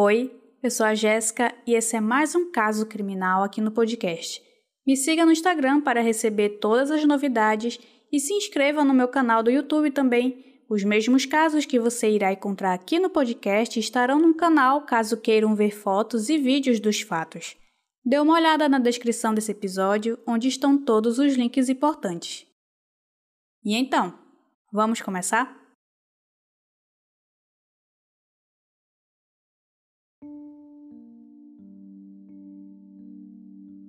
Oi, eu sou a Jéssica e esse é mais um caso criminal aqui no podcast. Me siga no Instagram para receber todas as novidades e se inscreva no meu canal do YouTube também. Os mesmos casos que você irá encontrar aqui no podcast estarão no canal caso queiram ver fotos e vídeos dos fatos. Dê uma olhada na descrição desse episódio, onde estão todos os links importantes. E então, vamos começar?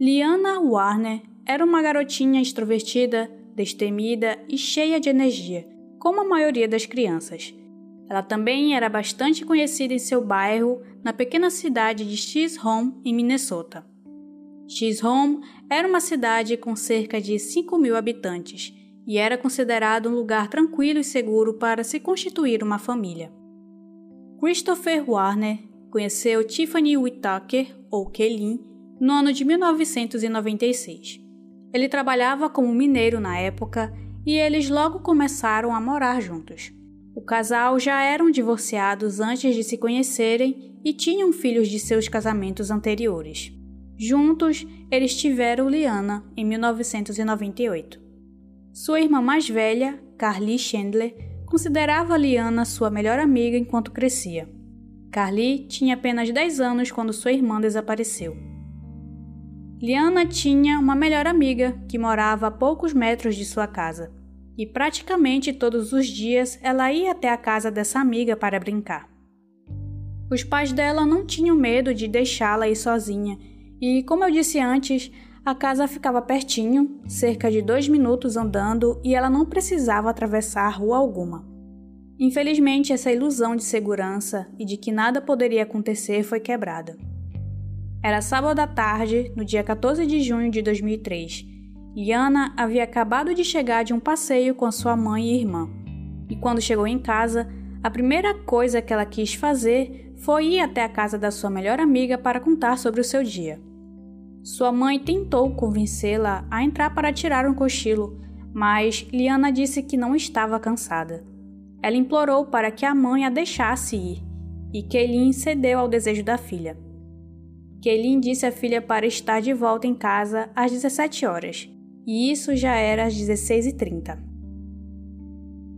Liana Warner era uma garotinha extrovertida, destemida e cheia de energia, como a maioria das crianças. Ela também era bastante conhecida em seu bairro, na pequena cidade de Chisholm, em Minnesota. Chisholm era uma cidade com cerca de 5 mil habitantes e era considerado um lugar tranquilo e seguro para se constituir uma família. Christopher Warner conheceu Tiffany Whittaker, ou Kelly, no ano de 1996. Ele trabalhava como mineiro na época e eles logo começaram a morar juntos. O casal já eram divorciados antes de se conhecerem e tinham filhos de seus casamentos anteriores. Juntos, eles tiveram Liana em 1998. Sua irmã mais velha, Carly Chandler, considerava Liana sua melhor amiga enquanto crescia. Carly tinha apenas 10 anos quando sua irmã desapareceu. Liana tinha uma melhor amiga que morava a poucos metros de sua casa, e praticamente todos os dias ela ia até a casa dessa amiga para brincar. Os pais dela não tinham medo de deixá-la ir sozinha, e, como eu disse antes, a casa ficava pertinho, cerca de dois minutos andando, e ela não precisava atravessar rua alguma. Infelizmente, essa ilusão de segurança e de que nada poderia acontecer foi quebrada. Era sábado à tarde, no dia 14 de junho de 2003. Liana havia acabado de chegar de um passeio com sua mãe e irmã. E quando chegou em casa, a primeira coisa que ela quis fazer foi ir até a casa da sua melhor amiga para contar sobre o seu dia. Sua mãe tentou convencê-la a entrar para tirar um cochilo, mas Liana disse que não estava cansada. Ela implorou para que a mãe a deixasse ir, e Kelly cedeu ao desejo da filha. Kelin disse à filha para estar de volta em casa às 17 horas, e isso já era às 16h30.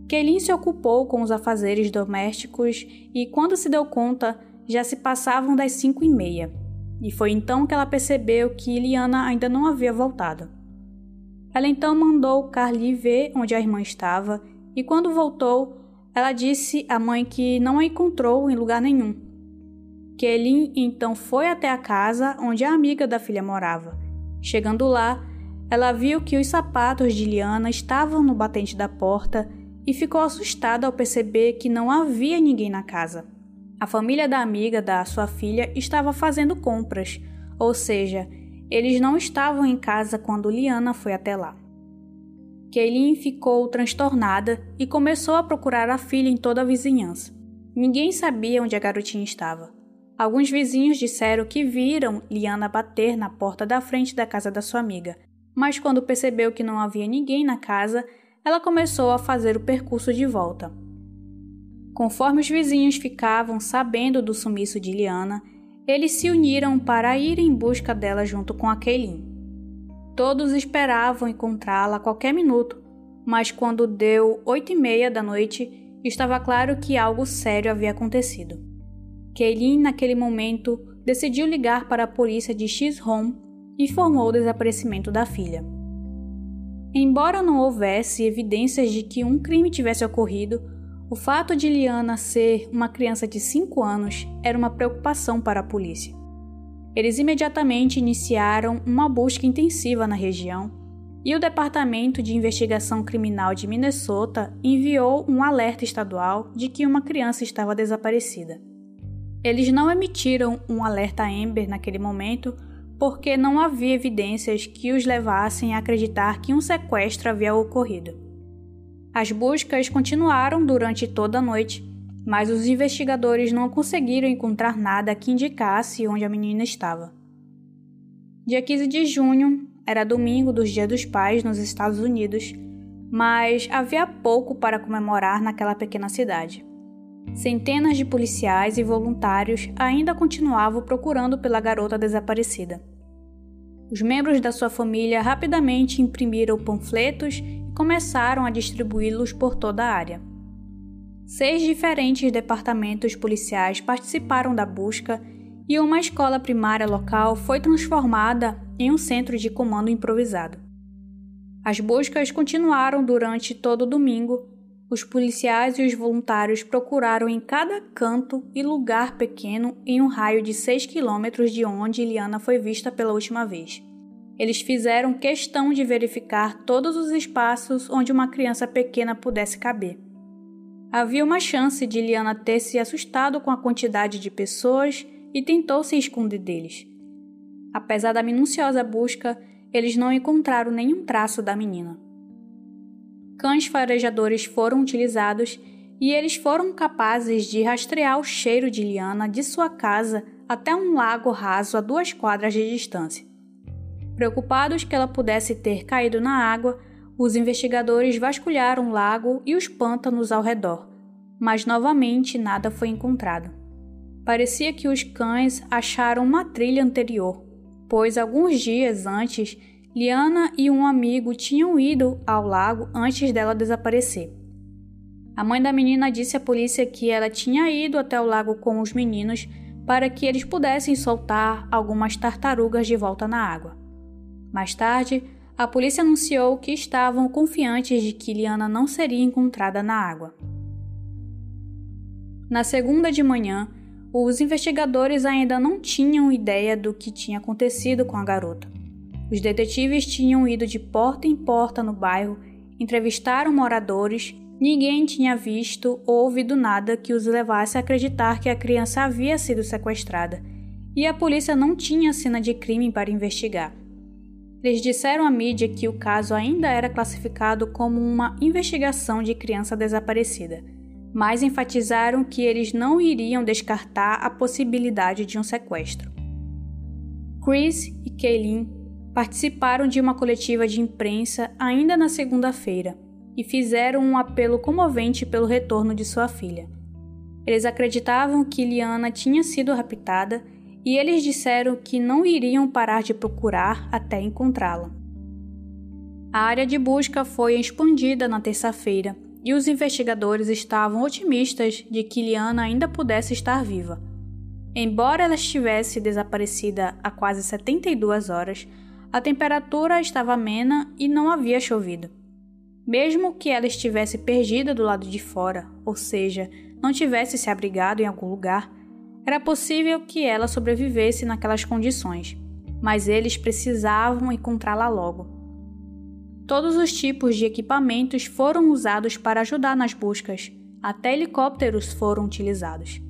Kelin se ocupou com os afazeres domésticos e, quando se deu conta, já se passavam das 5 e meia, e foi então que ela percebeu que Liana ainda não havia voltado. Ela então mandou Carly ver onde a irmã estava, e quando voltou, ela disse à mãe que não a encontrou em lugar nenhum Kelly então foi até a casa onde a amiga da filha morava. Chegando lá, ela viu que os sapatos de Liana estavam no batente da porta e ficou assustada ao perceber que não havia ninguém na casa. A família da amiga da sua filha estava fazendo compras, ou seja, eles não estavam em casa quando Liana foi até lá. Kaylin ficou transtornada e começou a procurar a filha em toda a vizinhança. Ninguém sabia onde a garotinha estava. Alguns vizinhos disseram que viram Liana bater na porta da frente da casa da sua amiga, mas quando percebeu que não havia ninguém na casa, ela começou a fazer o percurso de volta. Conforme os vizinhos ficavam sabendo do sumiço de Liana, eles se uniram para ir em busca dela junto com a Kaylin. Todos esperavam encontrá-la a qualquer minuto, mas quando deu oito e meia da noite, estava claro que algo sério havia acontecido. Kaylin, naquele momento, decidiu ligar para a polícia de X-Home e informou o desaparecimento da filha. Embora não houvesse evidências de que um crime tivesse ocorrido, o fato de Liana ser uma criança de 5 anos era uma preocupação para a polícia. Eles imediatamente iniciaram uma busca intensiva na região e o Departamento de Investigação Criminal de Minnesota enviou um alerta estadual de que uma criança estava desaparecida. Eles não emitiram um alerta Amber naquele momento porque não havia evidências que os levassem a acreditar que um sequestro havia ocorrido. As buscas continuaram durante toda a noite, mas os investigadores não conseguiram encontrar nada que indicasse onde a menina estava. Dia 15 de junho era domingo dos Dias dos Pais nos Estados Unidos, mas havia pouco para comemorar naquela pequena cidade. Centenas de policiais e voluntários ainda continuavam procurando pela garota desaparecida. Os membros da sua família rapidamente imprimiram panfletos e começaram a distribuí-los por toda a área. Seis diferentes departamentos policiais participaram da busca e uma escola primária local foi transformada em um centro de comando improvisado. As buscas continuaram durante todo o domingo. Os policiais e os voluntários procuraram em cada canto e lugar pequeno em um raio de 6 quilômetros de onde Liana foi vista pela última vez. Eles fizeram questão de verificar todos os espaços onde uma criança pequena pudesse caber. Havia uma chance de Liana ter se assustado com a quantidade de pessoas e tentou se esconder deles. Apesar da minuciosa busca, eles não encontraram nenhum traço da menina. Cães farejadores foram utilizados e eles foram capazes de rastrear o cheiro de Liana de sua casa até um lago raso a duas quadras de distância. Preocupados que ela pudesse ter caído na água, os investigadores vasculharam o lago e os pântanos ao redor, mas novamente nada foi encontrado. Parecia que os cães acharam uma trilha anterior, pois alguns dias antes, Liana e um amigo tinham ido ao lago antes dela desaparecer. A mãe da menina disse à polícia que ela tinha ido até o lago com os meninos para que eles pudessem soltar algumas tartarugas de volta na água. Mais tarde, a polícia anunciou que estavam confiantes de que Liana não seria encontrada na água. Na segunda de manhã, os investigadores ainda não tinham ideia do que tinha acontecido com a garota. Os detetives tinham ido de porta em porta no bairro, entrevistaram moradores, ninguém tinha visto ou ouvido nada que os levasse a acreditar que a criança havia sido sequestrada, e a polícia não tinha cena de crime para investigar. Eles disseram à mídia que o caso ainda era classificado como uma investigação de criança desaparecida mas enfatizaram que eles não iriam descartar a possibilidade de um sequestro. Chris e Kaylin participaram de uma coletiva de imprensa ainda na segunda-feira e fizeram um apelo comovente pelo retorno de sua filha. Eles acreditavam que Liana tinha sido raptada e eles disseram que não iriam parar de procurar até encontrá-la. A área de busca foi expandida na terça-feira e os investigadores estavam otimistas de que Liana ainda pudesse estar viva. Embora ela estivesse desaparecida há quase 72 horas, a temperatura estava amena e não havia chovido. Mesmo que ela estivesse perdida do lado de fora, ou seja, não tivesse se abrigado em algum lugar, era possível que ela sobrevivesse naquelas condições, mas eles precisavam encontrá-la logo. Todos os tipos de equipamentos foram usados para ajudar nas buscas, até helicópteros foram utilizados.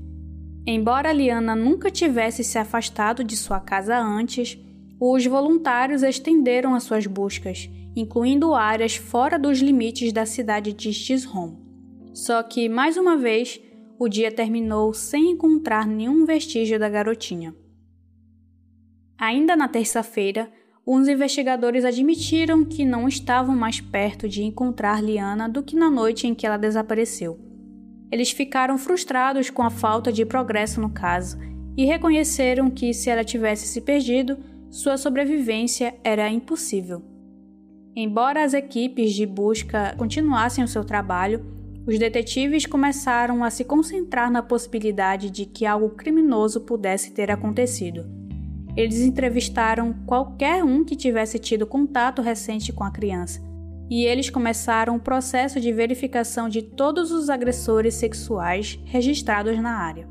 Embora Liana nunca tivesse se afastado de sua casa antes, os voluntários estenderam as suas buscas, incluindo áreas fora dos limites da cidade de Chisholm. Só que, mais uma vez, o dia terminou sem encontrar nenhum vestígio da garotinha. Ainda na terça-feira, os investigadores admitiram que não estavam mais perto de encontrar Liana do que na noite em que ela desapareceu. Eles ficaram frustrados com a falta de progresso no caso e reconheceram que, se ela tivesse se perdido, sua sobrevivência era impossível. Embora as equipes de busca continuassem o seu trabalho, os detetives começaram a se concentrar na possibilidade de que algo criminoso pudesse ter acontecido eles entrevistaram qualquer um que tivesse tido contato recente com a criança, e eles começaram o processo de verificação de todos os agressores sexuais registrados na área.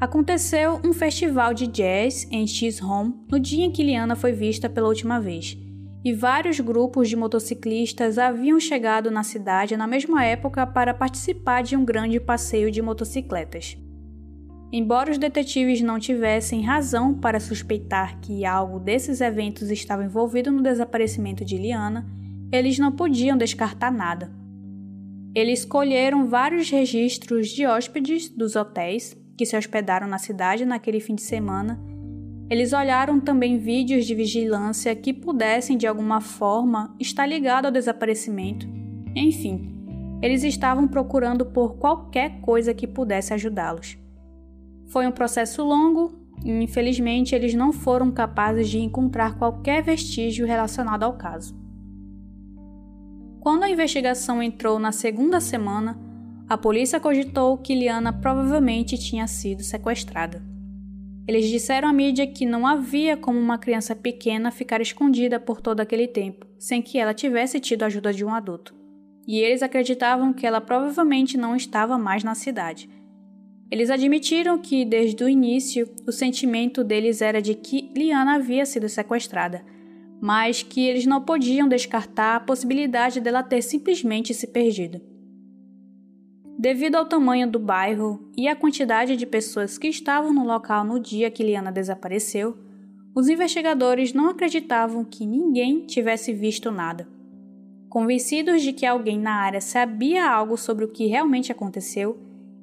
Aconteceu um festival de jazz em Chisholm no dia em que Liana foi vista pela última vez, e vários grupos de motociclistas haviam chegado na cidade na mesma época para participar de um grande passeio de motocicletas. Embora os detetives não tivessem razão para suspeitar que algo desses eventos estava envolvido no desaparecimento de Liana, eles não podiam descartar nada. Eles escolheram vários registros de hóspedes dos hotéis que se hospedaram na cidade naquele fim de semana. Eles olharam também vídeos de vigilância que pudessem de alguma forma estar ligados ao desaparecimento. Enfim, eles estavam procurando por qualquer coisa que pudesse ajudá-los. Foi um processo longo e, infelizmente, eles não foram capazes de encontrar qualquer vestígio relacionado ao caso. Quando a investigação entrou na segunda semana, a polícia cogitou que Liana provavelmente tinha sido sequestrada. Eles disseram à mídia que não havia como uma criança pequena ficar escondida por todo aquele tempo, sem que ela tivesse tido a ajuda de um adulto. E eles acreditavam que ela provavelmente não estava mais na cidade. Eles admitiram que, desde o início, o sentimento deles era de que Liana havia sido sequestrada, mas que eles não podiam descartar a possibilidade dela ter simplesmente se perdido. Devido ao tamanho do bairro e à quantidade de pessoas que estavam no local no dia que Liana desapareceu, os investigadores não acreditavam que ninguém tivesse visto nada. Convencidos de que alguém na área sabia algo sobre o que realmente aconteceu,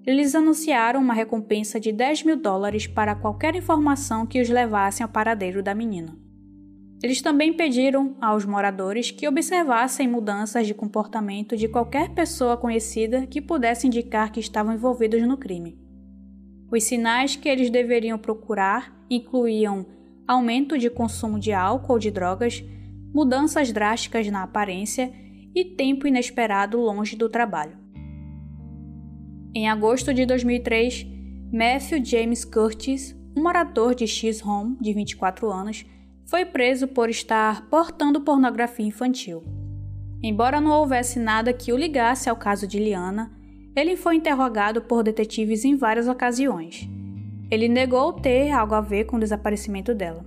eles anunciaram uma recompensa de 10 mil dólares para qualquer informação que os levasse ao paradeiro da menina. Eles também pediram aos moradores que observassem mudanças de comportamento de qualquer pessoa conhecida que pudesse indicar que estavam envolvidos no crime. Os sinais que eles deveriam procurar incluíam aumento de consumo de álcool ou de drogas, mudanças drásticas na aparência e tempo inesperado longe do trabalho. Em agosto de 2003, Matthew James Curtis, um morador de X-Home de 24 anos, foi preso por estar portando pornografia infantil. Embora não houvesse nada que o ligasse ao caso de Liana, ele foi interrogado por detetives em várias ocasiões. Ele negou ter algo a ver com o desaparecimento dela.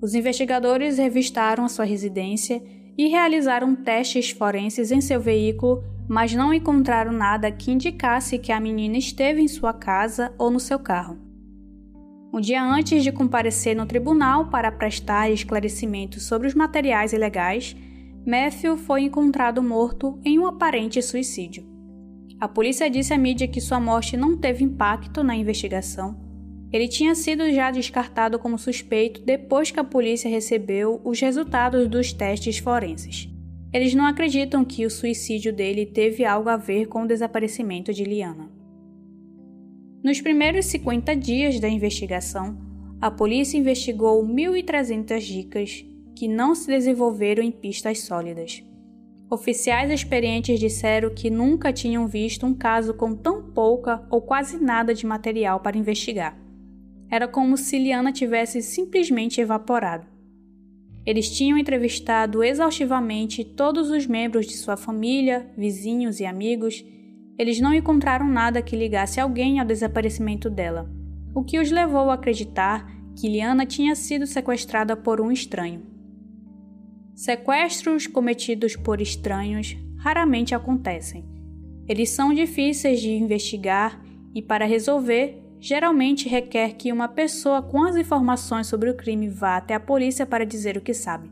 Os investigadores revistaram a sua residência e realizaram testes forenses em seu veículo, mas não encontraram nada que indicasse que a menina esteve em sua casa ou no seu carro. Um dia antes de comparecer no tribunal para prestar esclarecimentos sobre os materiais ilegais, Matthew foi encontrado morto em um aparente suicídio. A polícia disse à mídia que sua morte não teve impacto na investigação. Ele tinha sido já descartado como suspeito depois que a polícia recebeu os resultados dos testes forenses. Eles não acreditam que o suicídio dele teve algo a ver com o desaparecimento de Liana. Nos primeiros 50 dias da investigação, a polícia investigou 1.300 dicas que não se desenvolveram em pistas sólidas. Oficiais experientes disseram que nunca tinham visto um caso com tão pouca ou quase nada de material para investigar. Era como se Liana tivesse simplesmente evaporado. Eles tinham entrevistado exaustivamente todos os membros de sua família, vizinhos e amigos eles não encontraram nada que ligasse alguém ao desaparecimento dela, o que os levou a acreditar que Liana tinha sido sequestrada por um estranho. Sequestros cometidos por estranhos raramente acontecem. Eles são difíceis de investigar e, para resolver, geralmente requer que uma pessoa com as informações sobre o crime vá até a polícia para dizer o que sabe.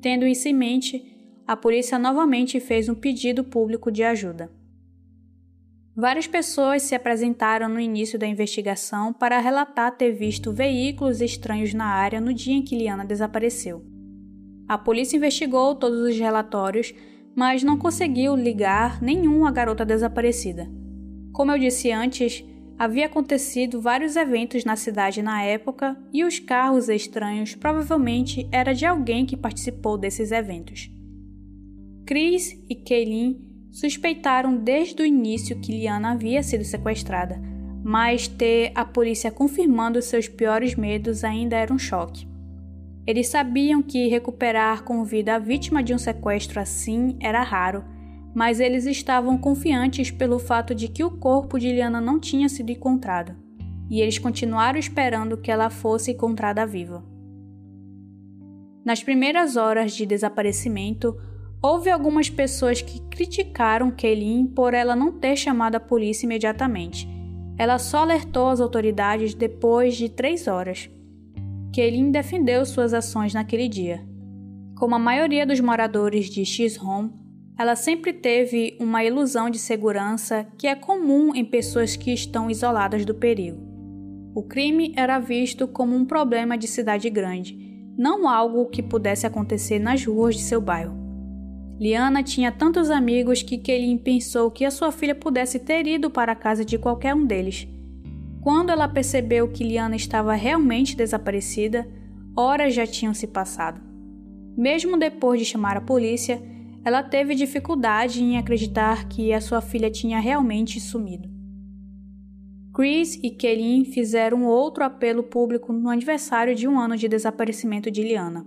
Tendo isso em mente, a polícia novamente fez um pedido público de ajuda. Várias pessoas se apresentaram no início da investigação para relatar ter visto veículos estranhos na área no dia em que Liana desapareceu. A polícia investigou todos os relatórios, mas não conseguiu ligar nenhum à garota desaparecida. Como eu disse antes, havia acontecido vários eventos na cidade na época e os carros estranhos provavelmente era de alguém que participou desses eventos. Chris e Kaylin suspeitaram desde o início que Liana havia sido sequestrada, mas ter a polícia confirmando seus piores medos ainda era um choque. Eles sabiam que recuperar com vida a vítima de um sequestro assim era raro, mas eles estavam confiantes pelo fato de que o corpo de Liana não tinha sido encontrado, e eles continuaram esperando que ela fosse encontrada viva. Nas primeiras horas de desaparecimento, Houve algumas pessoas que criticaram Kaylin por ela não ter chamado a polícia imediatamente. Ela só alertou as autoridades depois de três horas. Kaylin defendeu suas ações naquele dia. Como a maioria dos moradores de X-Home, ela sempre teve uma ilusão de segurança que é comum em pessoas que estão isoladas do perigo. O crime era visto como um problema de cidade grande, não algo que pudesse acontecer nas ruas de seu bairro. Liana tinha tantos amigos que Kelly pensou que a sua filha pudesse ter ido para a casa de qualquer um deles. Quando ela percebeu que Liana estava realmente desaparecida, horas já tinham se passado. Mesmo depois de chamar a polícia, ela teve dificuldade em acreditar que a sua filha tinha realmente sumido. Chris e Kelly fizeram outro apelo público no aniversário de um ano de desaparecimento de Liana.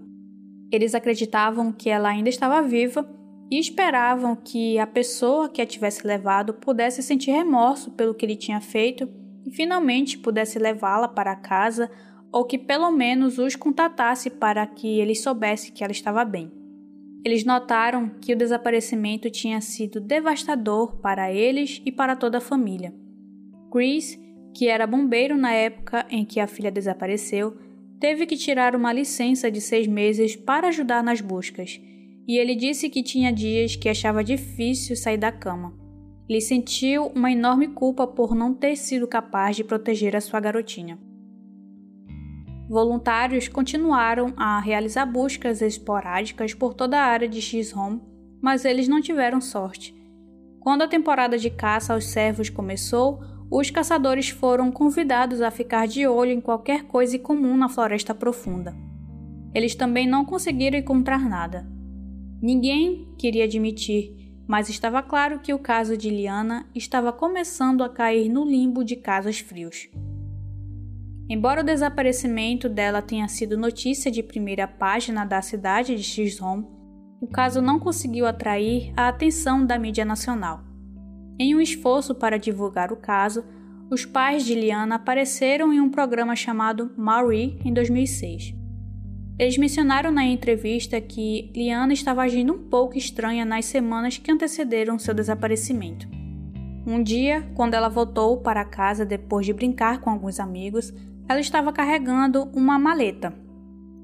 Eles acreditavam que ela ainda estava viva e esperavam que a pessoa que a tivesse levado pudesse sentir remorso pelo que ele tinha feito e finalmente pudesse levá-la para casa ou que pelo menos os contatasse para que eles soubessem que ela estava bem. Eles notaram que o desaparecimento tinha sido devastador para eles e para toda a família. Chris, que era bombeiro na época em que a filha desapareceu, teve que tirar uma licença de seis meses para ajudar nas buscas e ele disse que tinha dias que achava difícil sair da cama. Ele sentiu uma enorme culpa por não ter sido capaz de proteger a sua garotinha. Voluntários continuaram a realizar buscas esporádicas por toda a área de X-Home, mas eles não tiveram sorte. Quando a temporada de caça aos servos começou, os caçadores foram convidados a ficar de olho em qualquer coisa comum na floresta profunda. Eles também não conseguiram encontrar nada. Ninguém queria admitir, mas estava claro que o caso de Liana estava começando a cair no limbo de casos frios. Embora o desaparecimento dela tenha sido notícia de primeira página da cidade de X-Home, o caso não conseguiu atrair a atenção da mídia nacional. Em um esforço para divulgar o caso, os pais de Liana apareceram em um programa chamado Marie em 2006. Eles mencionaram na entrevista que Liana estava agindo um pouco estranha nas semanas que antecederam seu desaparecimento. Um dia, quando ela voltou para casa depois de brincar com alguns amigos, ela estava carregando uma maleta.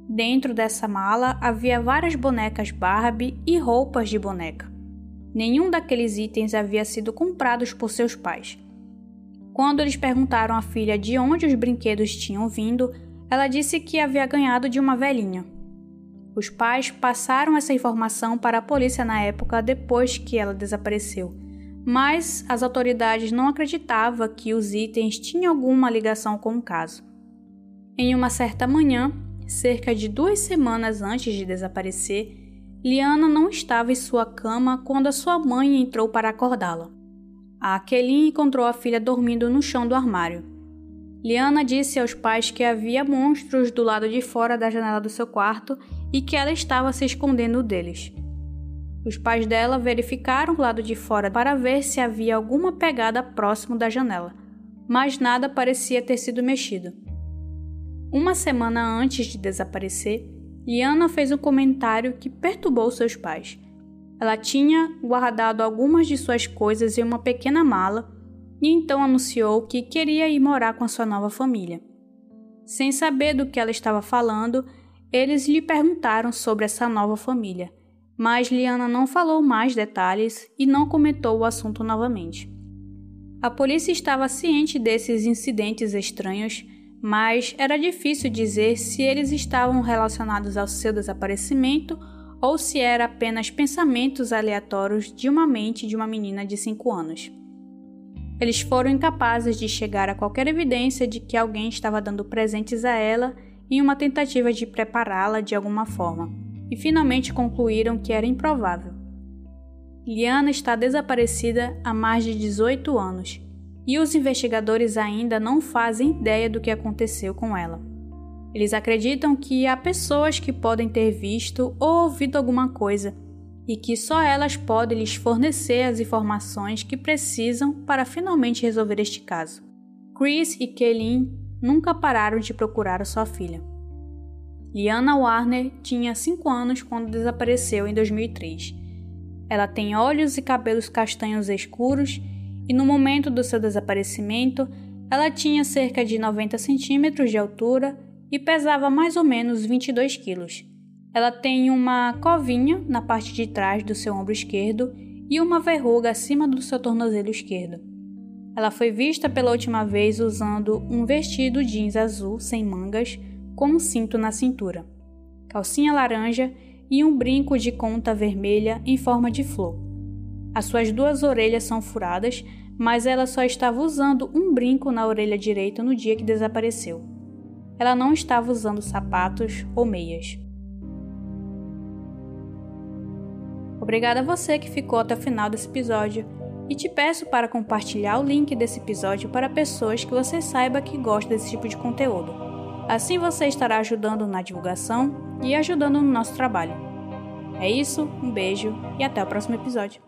Dentro dessa mala havia várias bonecas Barbie e roupas de boneca. Nenhum daqueles itens havia sido comprados por seus pais. Quando eles perguntaram à filha de onde os brinquedos tinham vindo, ela disse que havia ganhado de uma velhinha. Os pais passaram essa informação para a polícia na época depois que ela desapareceu, mas as autoridades não acreditavam que os itens tinham alguma ligação com o caso. Em uma certa manhã, cerca de duas semanas antes de desaparecer, Liana não estava em sua cama quando a sua mãe entrou para acordá-la. A Kelly encontrou a filha dormindo no chão do armário. Liana disse aos pais que havia monstros do lado de fora da janela do seu quarto e que ela estava se escondendo deles. Os pais dela verificaram o lado de fora para ver se havia alguma pegada próximo da janela, mas nada parecia ter sido mexido. Uma semana antes de desaparecer, Liana fez um comentário que perturbou seus pais. Ela tinha guardado algumas de suas coisas em uma pequena mala e então anunciou que queria ir morar com a sua nova família. Sem saber do que ela estava falando, eles lhe perguntaram sobre essa nova família, mas Liana não falou mais detalhes e não comentou o assunto novamente. A polícia estava ciente desses incidentes estranhos, mas era difícil dizer se eles estavam relacionados ao seu desaparecimento ou se era apenas pensamentos aleatórios de uma mente de uma menina de 5 anos. Eles foram incapazes de chegar a qualquer evidência de que alguém estava dando presentes a ela em uma tentativa de prepará-la de alguma forma, e finalmente concluíram que era improvável. Liana está desaparecida há mais de 18 anos e os investigadores ainda não fazem ideia do que aconteceu com ela. Eles acreditam que há pessoas que podem ter visto ou ouvido alguma coisa e que só elas podem lhes fornecer as informações que precisam para finalmente resolver este caso. Chris e Kaylin nunca pararam de procurar sua filha. Liana Warner tinha 5 anos quando desapareceu em 2003. Ela tem olhos e cabelos castanhos escuros e no momento do seu desaparecimento ela tinha cerca de 90 centímetros de altura e pesava mais ou menos 22 quilos. Ela tem uma covinha na parte de trás do seu ombro esquerdo e uma verruga acima do seu tornozelo esquerdo. Ela foi vista pela última vez usando um vestido jeans azul sem mangas com um cinto na cintura, calcinha laranja e um brinco de conta vermelha em forma de flor. As suas duas orelhas são furadas, mas ela só estava usando um brinco na orelha direita no dia que desapareceu. Ela não estava usando sapatos ou meias. Obrigada a você que ficou até o final desse episódio e te peço para compartilhar o link desse episódio para pessoas que você saiba que gostam desse tipo de conteúdo. Assim você estará ajudando na divulgação e ajudando no nosso trabalho. É isso, um beijo e até o próximo episódio.